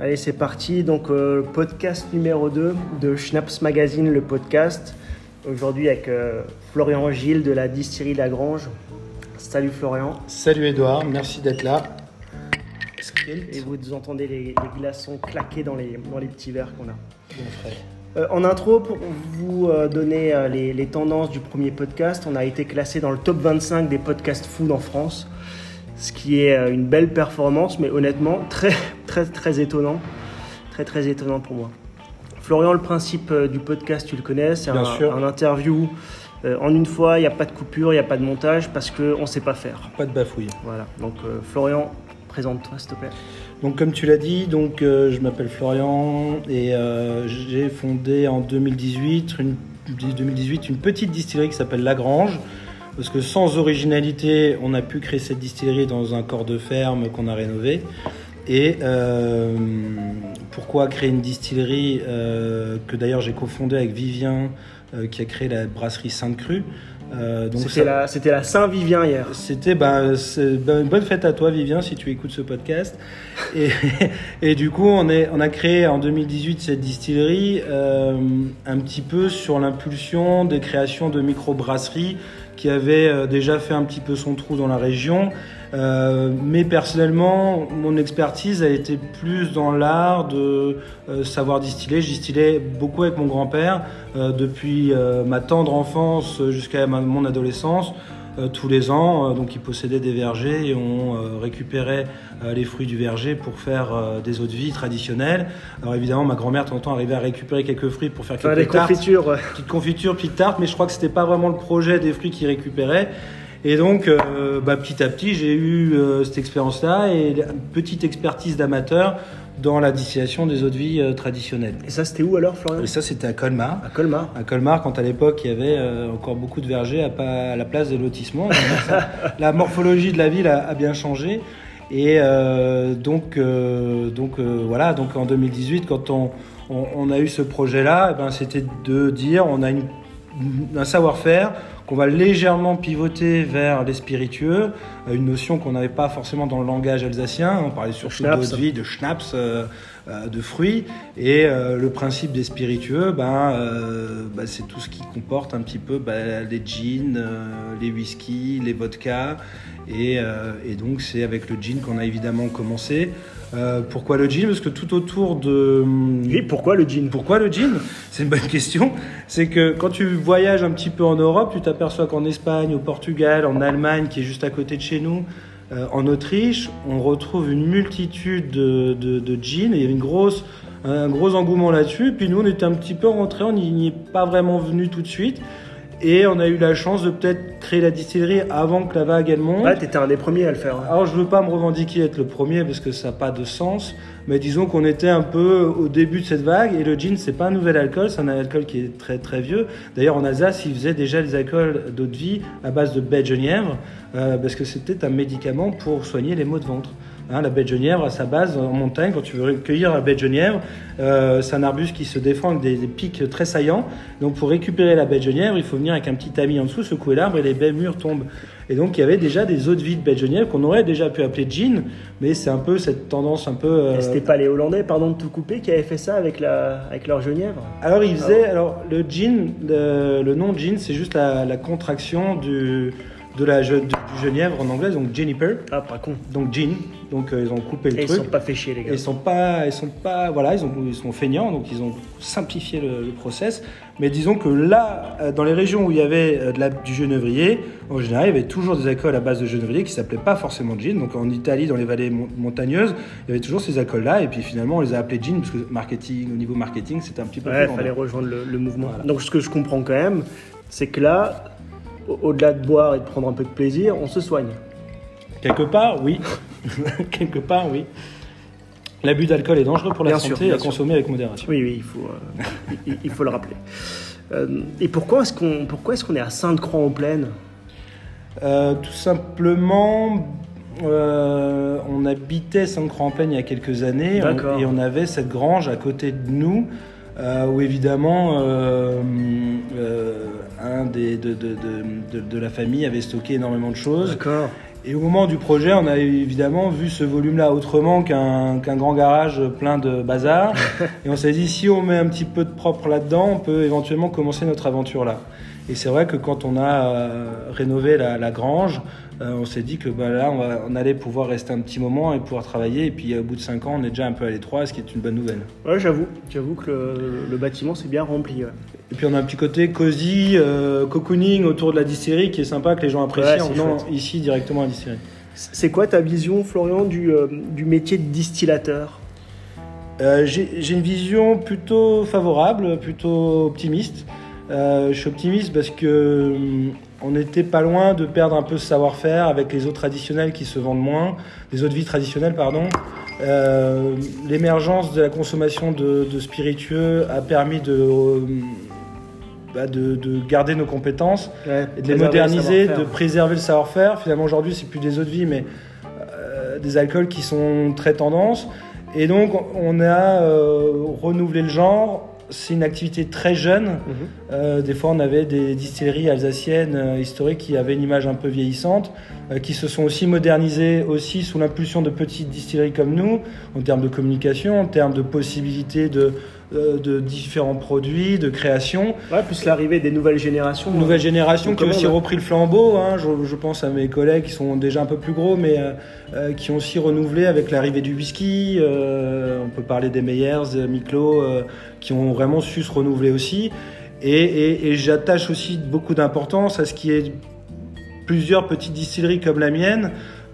Allez, c'est parti. Donc, euh, podcast numéro 2 de Schnaps Magazine, le podcast. Aujourd'hui avec euh, Florian Gilles de la distillerie Lagrange. Salut Florian. Salut Edouard, merci d'être là. Et vous entendez les, les glaçons claquer dans les, dans les petits verres qu'on a? Bon frais. Euh, en intro, pour vous euh, donner les, les tendances du premier podcast, on a été classé dans le top 25 des podcasts food en France, ce qui est une belle performance, mais honnêtement très très très étonnant, très très étonnant pour moi. Florian, le principe euh, du podcast, tu le connais, c'est un, un interview euh, en une fois, il n'y a pas de coupure, il n'y a pas de montage parce qu'on ne sait pas faire. Pas de bafouille. Voilà, donc euh, Florian, présente-toi s'il te plaît. Donc comme tu l'as dit, donc euh, je m'appelle Florian et j'ai fondé en 2018 une, 2018 une petite distillerie qui s'appelle Lagrange. Parce que sans originalité, on a pu créer cette distillerie dans un corps de ferme qu'on a rénové. Et euh, pourquoi créer une distillerie euh, que d'ailleurs j'ai cofondée avec Vivien euh, qui a créé la brasserie Sainte-Crue. Donc C'était la, c'était la Saint-Vivien hier. C'était bah, une bonne fête à toi, Vivien, si tu écoutes ce podcast. Et, et du coup, on, est, on a créé en 2018 cette distillerie un petit peu sur l'impulsion des créations de microbrasseries qui avaient euh, déjà fait un petit peu son trou dans la région. Euh, mais personnellement, mon expertise a été plus dans l'art de euh, savoir distiller. Je distillais beaucoup avec mon grand-père euh, depuis ma tendre enfance jusqu'à mon adolescence. Tous les ans, donc ils possédaient des vergers et on récupérait les fruits du verger pour faire des eaux de vie traditionnelles. Alors évidemment, ma grand-mère de temps en temps arrivait à récupérer quelques fruits pour faire quelques des tartes confitures. ouais. petite confiture, petite tarte, mais je crois que c'était pas vraiment le projet des fruits qu'ils récupéraient. Et donc, euh, bah, petit à petit, j'ai eu euh, cette expérience-là et une petite expertise d'amateur dans la distillation des eaux de vie euh, traditionnelles. Et ça, c'était où alors, Florian? Et ça, c'était à Colmar. À Colmar. À Colmar, quand à l'époque il y avait encore beaucoup de vergers à, pas- à la place des lotissements. Ça- la morphologie de la ville a, a bien changé. Et donc, donc voilà, donc en 2018, quand on, on, on a eu ce projet-là, eh ben, c'était de dire on a une, un savoir-faire qu'on va légèrement pivoter vers les spiritueux, euh, une notion qu'on n'avait pas forcément dans le langage alsacien. On parlait surtout d'eau Schnapps. de vie, de schnapps, euh, de fruits. Et euh, le principe des spiritueux, ben, euh, ben, c'est tout ce qui comporte un petit peu ben, les gins, euh, les whisky, les vodkas. Et, euh, et donc c'est avec le gin qu'on a évidemment commencé. Euh, pourquoi le gin? Parce que tout autour de... Oui, pourquoi le gin? Pourquoi le gin? C'est une bonne question. C'est que quand tu voyages un petit peu en Europe, tu t'aperçois qu'en Espagne, au Portugal, en Allemagne, qui est juste à côté de chez nous, euh, en Autriche, on retrouve une multitude de, de, gins et il y a une grosse, un gros engouement là-dessus. Puis nous, on était un petit peu rentrés, on n'y est pas vraiment venu tout de suite. Et on a eu la chance de peut-être créer la distillerie avant que la vague elle monte. Ouais, t'étais un des premiers à le faire. hein. Alors je veux pas me revendiquer être le premier parce que ça n'a pas de sens, mais disons qu'on était un peu au début de cette vague et le gin c'est pas un nouvel alcool, c'est un alcool qui est très très vieux. D'ailleurs en Alsace ils faisaient déjà des alcools d'eau de vie à base de baie de genièvre euh, parce que c'était un médicament pour soigner les maux de ventre. Hein, la baie de genièvre, à sa base, en montagne, quand tu veux cueillir la baie de genièvre, euh, c'est un arbuste qui se défend avec des, des pics très saillants. Donc, pour récupérer la baie de genièvre, il faut venir avec un petit tamis en dessous, secouer l'arbre et les baies mûres tombent. Et donc, il y avait déjà des eaux de vie de baie de genièvre qu'on aurait déjà pu appeler gin, mais c'est un peu cette tendance un peu. euh, C'était pas les Hollandais, pardon de tout couper, qui avaient fait ça avec, la, avec leur genièvre? Alors, il faisait. Alors, le gin, le, le nom gin, c'est juste la, la contraction du, de la, du genièvre en anglais, donc juniper. Ah, pas con. Donc, gin. Donc, euh, ils ont coupé le Et ils truc. sont pas fait chier, les gars. ils sont pas, ils sont pas, voilà, ils, ont, ils sont feignants, donc ils ont simplifié le, le process. Mais disons que là, euh, dans les régions où il y avait euh, de la- du genévrier, en général, il y avait toujours des alcools à base de genévrier qui s'appelaient pas forcément gin. Donc en Italie, dans les vallées mon- montagneuses, il y avait toujours ces alcools-là. Et puis finalement, on les a appelés gin parce que marketing, au niveau marketing, c'était un petit peu Ouais, il fallait rejoindre le, le mouvement. Voilà. Donc, ce que je comprends quand même, c'est que là, au- au-delà de boire et de prendre un peu de plaisir, on se soigne. Quelque part, oui. Quelque part, oui. L'abus d'alcool est dangereux pour la Bien sûr, santé bien à sûr. consommer avec modération. Oui, oui, il faut, euh, il, il faut le rappeler. Euh, et pourquoi est-ce qu'on qu'on est à Sainte-Croix-en-Plaine? Euh, tout simplement, on habitait Sainte-Croix-en-Plaine il y a quelques années on- et on avait cette grange à côté de nous où évidemment un des, de, de, de, de- de la famille avait stocké énormément de choses D'accord. Et au moment du projet, on a évidemment vu ce volume-là autrement qu'un grand garage plein de bazar. et on s'est dit, si on met un petit peu de propre là-dedans, on peut éventuellement commencer notre aventure là. Et c'est vrai que quand on a euh, rénové la, la grange, euh, on s'est dit que bah, là, on, va- on allait pouvoir rester un petit moment et pouvoir travailler. Et puis au bout de 5 ans, on est déjà un peu à l'étroit, ce qui est une bonne nouvelle. Ouais, j'avoue, j'avoue que le, le bâtiment s'est bien rempli. ouais. Et puis on a un petit côté cosy, euh, cocooning autour de la distillerie qui est sympa, que les gens apprécient Ouais, en venant ici directement à la distillerie. C'est quoi ta vision, Florian, du, euh, du métier de distillateur? Euh, j'ai une vision plutôt favorable, plutôt optimiste. Euh, je suis optimiste parce que hum, on n'était pas loin de perdre un peu ce savoir-faire avec les eaux traditionnelles qui se vendent moins, les eaux de vie traditionnelles, pardon. Euh, L'émergence de la consommation de, de spiritueux a permis de, euh, bah, de, de garder nos compétences Ouais, et de les le moderniser, de préserver le savoir-faire. Finalement, aujourd'hui, c'est plus des eaux de vie, mais euh, des alcools qui sont très tendance. Et donc, on a renouvelé le genre. C'est une activité très jeune. Mhm. Euh, des fois, on avait des distilleries alsaciennes euh, historiques qui avaient une image un peu vieillissante, euh, qui se sont aussi modernisées aussi sous l'impulsion de petites distilleries comme nous, en termes de communication, en termes de possibilités de, de différents produits, de création. Ouais, plus l'arrivée des nouvelles générations. Une nouvelle génération Donc, qui a aussi repris le flambeau. hein. Je, je pense à mes collègues qui sont déjà un peu plus gros, mais euh, euh, qui ont aussi renouvelé avec l'arrivée du whisky. Euh, on peut parler des Meyers, des Miklo, euh, qui ont vraiment su se renouveler aussi. Et, et- et j'attache aussi beaucoup d'importance à ce qui est plusieurs petites distilleries comme la mienne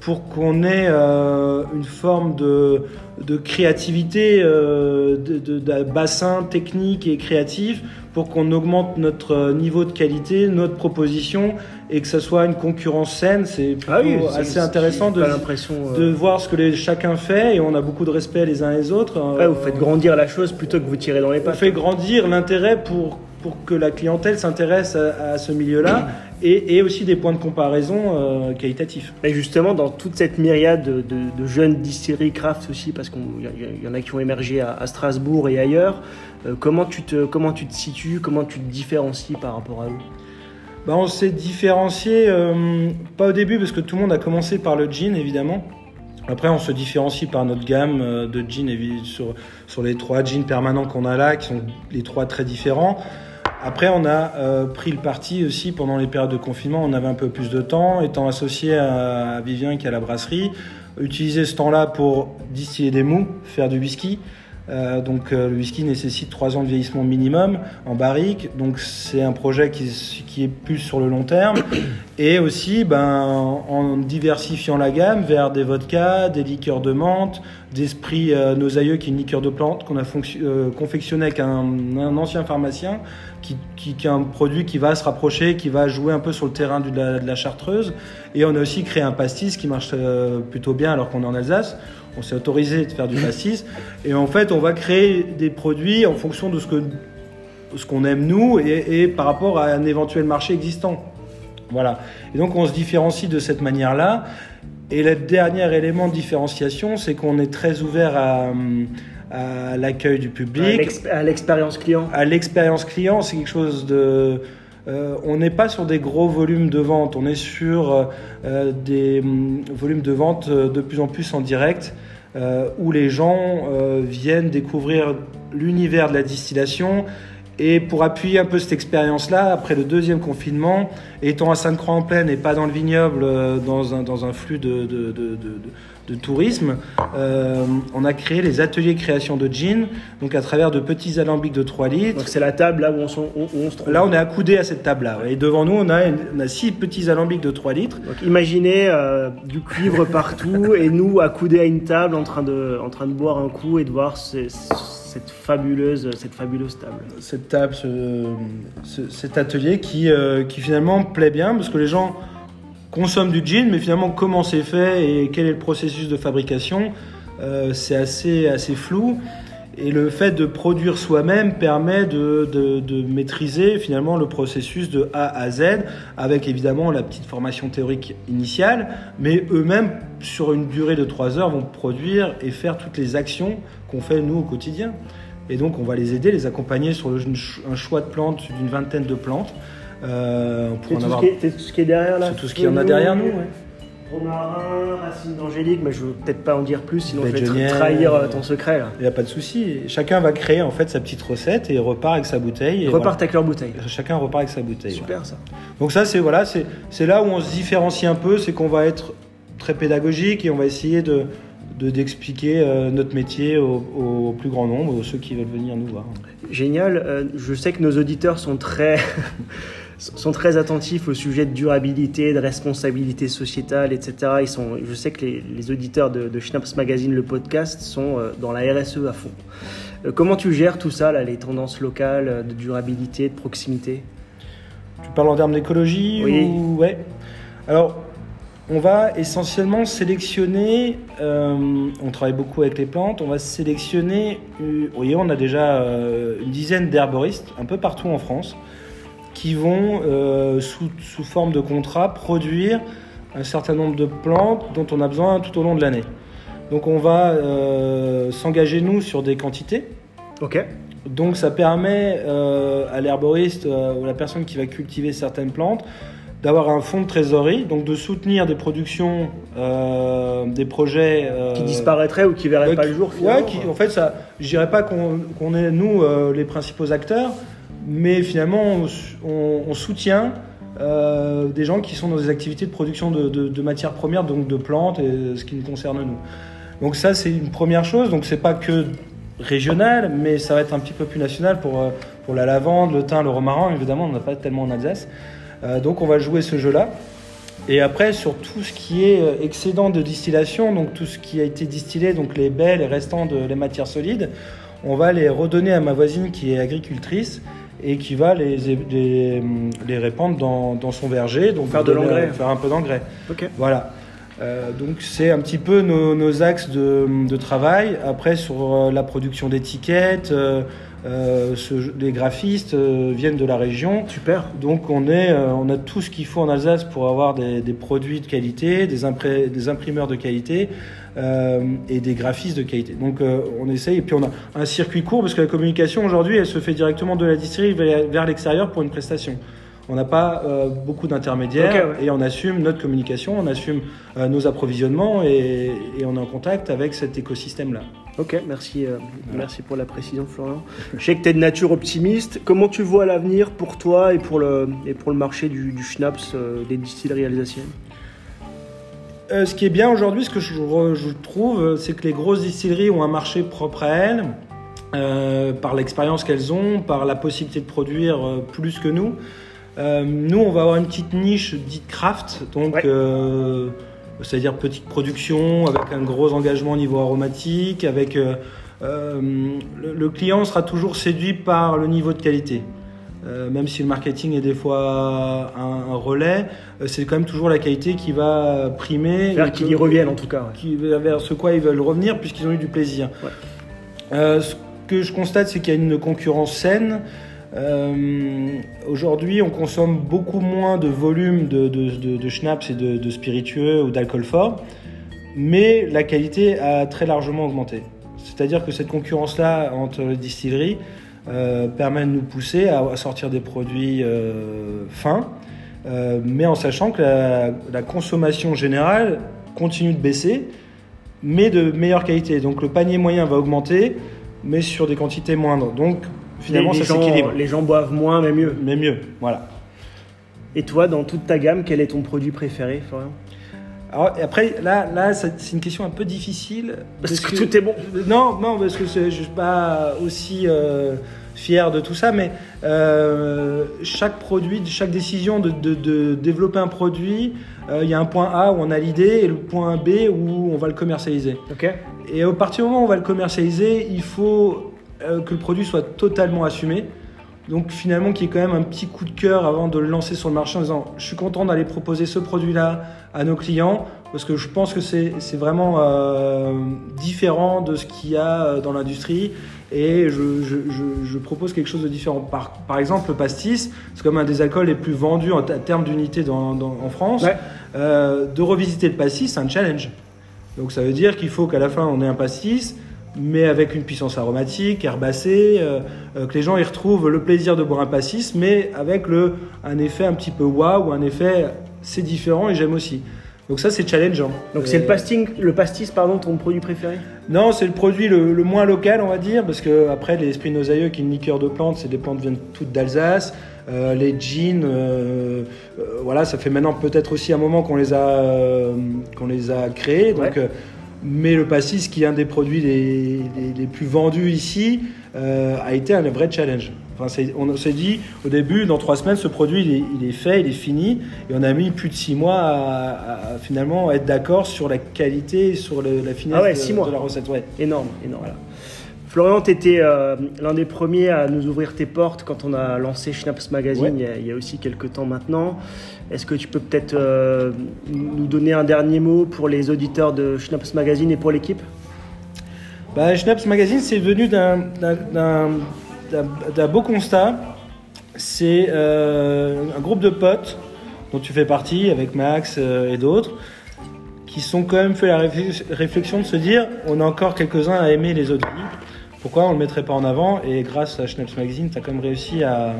pour qu'on ait euh, une forme de, de créativité, euh, de, bassin technique et créatif pour qu'on augmente notre niveau de qualité, notre proposition et que ce soit une concurrence saine. C'est Ah oui, assez intéressant de, euh, de voir ce que les- chacun fait et on a beaucoup de respect les uns les autres. Ouais, vous faites grandir la chose plutôt que vous tirez dans les On pattes. fait grandir l'intérêt pour, pour que la clientèle s'intéresse à, à ce milieu-là et, et aussi des points de comparaison euh, qualitatifs. Et justement, dans toute cette myriade de, de- de jeunes distilleries craft aussi, parce qu'il y, en a qui ont émergé à, à Strasbourg et ailleurs, euh, comment, tu te, comment tu te situes, comment tu te différencies par rapport à eux? Bah, on s'est différencié, euh, pas au début parce que tout le monde a commencé par le jean évidemment. Après, on se différencie par notre gamme de jeans sur, sur les trois jeans permanents qu'on a là, qui sont les trois très différents. Après, on a euh, pris le parti aussi pendant les périodes de confinement, on avait un peu plus de temps, étant associé à, Vivien qui est à la brasserie, utiliser ce temps-là pour distiller des mous, faire du whisky. Euh, donc euh, le whisky nécessite 3 ans de vieillissement minimum en barrique, donc c'est un projet qui, qui est plus sur le long terme. Et aussi ben, en diversifiant la gamme vers des vodkas, des liqueurs de menthe, d'esprit euh, nos aïeux qui est une liqueur de plante qu'on a euh, confectionné avec un, un ancien pharmacien qui, qui, est un produit qui va se rapprocher, qui va jouer un peu sur le terrain de la, de la chartreuse. Et on a aussi créé un pastis qui marche euh, plutôt bien alors qu'on est en Alsace. On s'est autorisé de faire du pastis. Et en fait, on va créer des produits en fonction de ce que ce qu'on aime nous et, et par rapport à un éventuel marché existant. Voilà. Et donc on se différencie de cette manière-là. Et le dernier élément de différenciation, c'est qu'on est très ouvert à, à l'accueil du public, À l'expérience client à l'expérience client. C'est quelque chose de euh, on n'est pas sur des gros volumes de vente, on est sur euh, des hum, volumes de vente euh, de plus en plus en direct, euh, où les gens viennent découvrir l'univers de la distillation. Et pour appuyer un peu cette expérience-là, après le deuxième confinement, étant à Sainte-Croix-en-Plaine et pas dans le vignoble, dans, un, dans un flux de, de, de, de, de tourisme, euh, on a créé les ateliers création de gin, donc à travers de petits alambics de 3 litres. Donc c'est la table là où on, où- se trouve. Là, on est accoudé à cette table-là. Et devant nous, on a, une- on a six petits alambics de 3 litres. Donc imaginez euh, du cuivre partout et nous accoudés à une table en train de, en train de boire un coup et de voir ce- cette, fabuleuse, cette fabuleuse table. Cette table, ce- ce- cet atelier qui, euh, qui finalement plaît bien parce que les gens consomment du gin, mais finalement, comment c'est fait et quel est le processus de fabrication, euh, c'est assez, assez flou. Et le fait de produire soi-même permet de, de- de maîtriser finalement le processus de A à Z, avec évidemment la petite formation théorique initiale, mais eux-mêmes, sur une durée de 3 heures, vont produire et faire toutes les actions qu'on fait nous au quotidien. Et donc on va les aider, les accompagner sur un choix de plantes, d'une vingtaine de plantes. Euh, on tout, avoir ce qui est- c'est tout ce qui est derrière là tout ce qu'il y en a derrière nous. ouais. romarin, racine d'angélique, mais je veux peut-être pas en dire plus, sinon je vais trahir euh, ton secret. Il n'y a pas de souci. Chacun va créer en fait sa petite recette et repart avec sa bouteille. et repartent avec leur bouteille. Chacun repart avec sa bouteille. Super ça. Donc ça, c'est voilà, c'est là où on se différencie un peu, c'est qu'on va être très pédagogique et on va essayer de de- d'expliquer euh, notre métier au, au plus grand nombre, aux ceux qui veulent venir nous voir. Génial. Euh, je sais que nos auditeurs sont très, sont très attentifs au sujet de durabilité, de responsabilité sociétale, etc. Ils sont, je sais que les, les auditeurs de, de Schnaps Magazine, le podcast, sont euh, dans la RSE à fond. Euh, comment tu gères tout ça, là, les tendances locales euh, de durabilité, de proximité? Tu parles en termes d'écologie Oui. ou ouais. Alors, on va essentiellement sélectionner. euh, on travaille beaucoup avec les plantes. On va sélectionner. vous voyez, on a déjà euh, une dizaine d'herboristes un peu partout en France qui vont, euh, sous, sous forme de contrat, produire un certain nombre de plantes dont on a besoin tout au long de l'année. Donc, on va euh, s'engager nous sur des quantités. Ok. Donc ça permet euh, à l'herboriste euh, ou à la personne qui va cultiver certaines plantes d'avoir un fonds de trésorerie, donc de soutenir des productions, euh, des projets euh, Qui disparaîtraient ou qui verraient ouais, pas qui- le jour Ouais, finalement qui, en fait, ça, je dirais pas qu'on est nous euh, les principaux acteurs, mais finalement on, soutient euh, des gens qui sont dans des activités de production de, matières premières, donc de plantes, et ce qui nous concerne nous. Donc ça c'est une première chose. Donc c'est pas que régional, mais ça va être un petit peu plus national pour, euh, pour la lavande, le thym, le romarin. Évidemment, on n'a pas tellement en Alsace. Euh, donc on va jouer ce jeu-là. Et après, sur tout ce qui est excédent de distillation, donc tout ce qui a été distillé, donc les baies, les restants de les matières solides, on va les redonner à ma voisine qui est agricultrice et qui va les, les, les répandre dans, dans son verger. Donc Faire de l'engrais. Faire un peu d'engrais. Voilà. Euh, donc c'est un petit peu nos, nos axes de, de travail. Après sur euh, la production d'étiquettes, euh, euh, ce- les graphistes viennent de la région. Super. Donc on, est, on a tout ce qu'il faut en Alsace pour avoir des, des produits de qualité, des, impré- des imprimeurs de qualité et des graphistes de qualité. Donc on essaye et puis on a un circuit court parce que la communication aujourd'hui elle se fait directement de la distillerie vers l'extérieur pour une prestation. On n'a pas euh, beaucoup d'intermédiaires ouais. et on assume notre communication, on assume euh, nos approvisionnements et, et on est en contact avec cet écosystème-là. Ok, merci, euh, merci pour la précision, Florian. Je sais que tu es de nature optimiste. Comment tu vois l'avenir pour toi et pour le, et pour le marché du, du schnapps des distilleries alsaciennes? Euh, ce qui est bien aujourd'hui, ce que je, trouve, c'est que les grosses distilleries ont un marché propre à elles, euh, par l'expérience qu'elles ont, par la possibilité de produire euh, plus que nous. Euh, nous, on va avoir une petite niche dite craft, donc Ouais. euh, c'est-à-dire petite production avec un gros engagement au niveau aromatique, avec euh, le, le client sera toujours séduit par le niveau de qualité. Même si le marketing est des fois un, un relais, c'est quand même toujours la qualité qui va primer. Et qu'ils y reviennent en tout cas. ouais. qui, vers ce quoi ils veulent revenir puisqu'ils ont eu du plaisir. Ouais. Ce que je constate, c'est qu'il y a une concurrence saine. Euh, Aujourd'hui, on consomme beaucoup moins de volume de, schnapps et de, spiritueux ou d'alcool fort, mais la qualité a très largement augmenté. C'est-à-dire que cette concurrence-là entre les distilleries euh, permet de nous pousser à, sortir des produits euh, fins, mais en sachant que la, la consommation générale continue de baisser, mais de meilleure qualité. Donc le panier moyen va augmenter, mais sur des quantités moindres. Donc finalement, les, les ça gens, s'équilibre. les gens boivent moins mais mieux. Mais mieux, voilà. Et toi, dans toute ta gamme, quel est ton produit préféré, Florian? Alors, après, là, là c'est une question un peu difficile. Parce que tout est bon. Non, non, parce que je suis pas aussi euh, fier de tout ça, mais euh, chaque produit, chaque décision de, de- de développer un produit, euh, il y a un point A où on a l'idée et le point B où on va le commercialiser. Ok Et au partir du moment où on va le commercialiser, il faut euh, que le produit soit totalement assumé. Donc finalement, qu'il y ait quand même un petit coup de cœur avant de le lancer sur le marché en disant je suis content d'aller proposer ce produit-là à nos clients parce que je pense que c'est vraiment euh, différent de ce qu'il y a euh, dans l'industrie et je, je- je- je propose quelque chose de différent. Par, par exemple, le pastis, c'est comme un des alcools les plus vendus en termes d'unité en France. Ouais. Euh, de revisiter le pastis, c'est un challenge. Donc ça veut dire qu'il faut qu'à la fin on ait un pastis, mais avec une puissance aromatique, herbacée, euh, euh, que les gens y retrouvent le plaisir de boire un pastis, mais avec le, un effet un petit peu waouh, un effet c'est différent et j'aime aussi. Donc ça, c'est challengeant. Donc c'est le pastis, le pastis, pardon, ton produit préféré? Non, c'est le produit le, le moins local, on va dire, parce que après les esprits nosailleux, qui est une liqueur de plantes, c'est des plantes qui viennent toutes d'Alsace. Euh, les jeans, euh, euh, voilà, ça fait maintenant peut-être aussi un moment qu'on les a, qu'on les a créés. Donc, Ouais. Euh, mais le pastis, qui est un des produits les, les- les plus vendus ici, euh, a été un vrai challenge. Enfin, on s'est dit au début, dans trois semaines, ce produit il est, il est fait, il est fini, et on a mis plus de six mois à, finalement être d'accord sur la qualité, sur le- la finesse Ah ouais, de, six mois. de la recette. Ouais. Énorme, énorme. Florian, tu étais l'un des premiers à nous ouvrir tes portes quand on a lancé Schnaps Magazine Ouais. il, y a, il y a aussi quelques temps maintenant. Est-ce que tu peux peut-être euh, nous donner un dernier mot pour les auditeurs de Schnaps Magazine et pour l'équipe? Bah, Schnaps Magazine, c'est venu d'un- beau constat. C'est euh, un groupe de potes dont tu fais partie avec Max euh, et d'autres qui sont quand même fait la réflex- réflexion de se dire on a encore quelques-uns à aimer les autres. Pourquoi on ne le mettrait pas en avant? Et grâce à Schnaps Magazine, tu as quand même réussi à,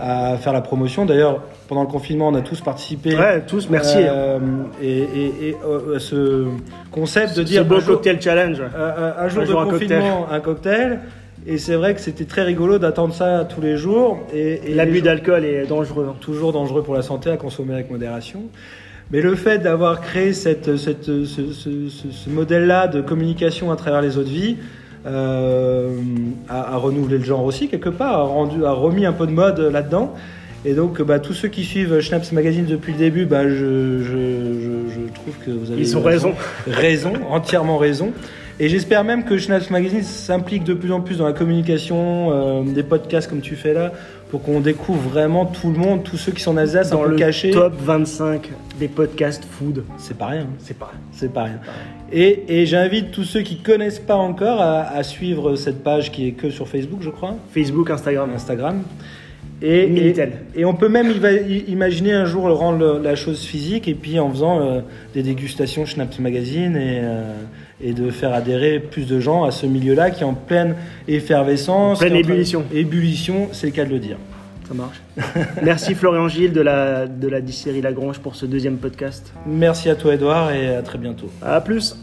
à faire la promotion. D'ailleurs, pendant le confinement, on a tous participé. Ouais, tous, merci. Euh, et et- et, euh, ce concept de Ce dire beau un jour- cocktail challenge. euh, un, jour Un de jour, un confinement, un cocktail. Et c'est vrai que c'était très rigolo d'attendre ça tous les jours. Et, et L'abus d'alcool est dangereux. hein. toujours dangereux pour la santé à consommer avec modération. Mais le fait d'avoir créé cette, cette- ce, ce- ce- ce modèle-là de communication à travers les autres vies euh, a, a renouvelé le genre aussi quelque part, a, rendu, a remis un peu de mode là-dedans. Et donc, bah, tous ceux qui suivent Schnaps Magazine depuis le début, bah, je, je, je- je trouve que vous avez Ils ont raison. raison, entièrement raison. Et j'espère même que Schnaps Magazine s'implique de plus en plus dans la communication, euh, des podcasts comme tu fais là, pour qu'on découvre vraiment tout le monde, tous ceux qui sont en Alsace, Dans un peu le cachés. top 25 des podcasts food. C'est pas rien, C'est pas c'est pas rien. Et, et j'invite tous ceux qui connaissent pas encore à, à suivre cette page qui est que sur Facebook, je crois, Facebook, Instagram. Instagram. Et, et, on peut même imaginer un jour rendre la chose physique et puis en faisant euh, des dégustations Schnaps Magazine et, euh, et de faire adhérer plus de gens à ce milieu-là qui est en pleine effervescence. En pleine en ébullition. Ébullition, c'est le cas de le dire. Ça marche. Merci Florian Gilles de la, de la distillerie Lagrange pour ce deuxième podcast. Merci à toi Edouard et à très bientôt. À plus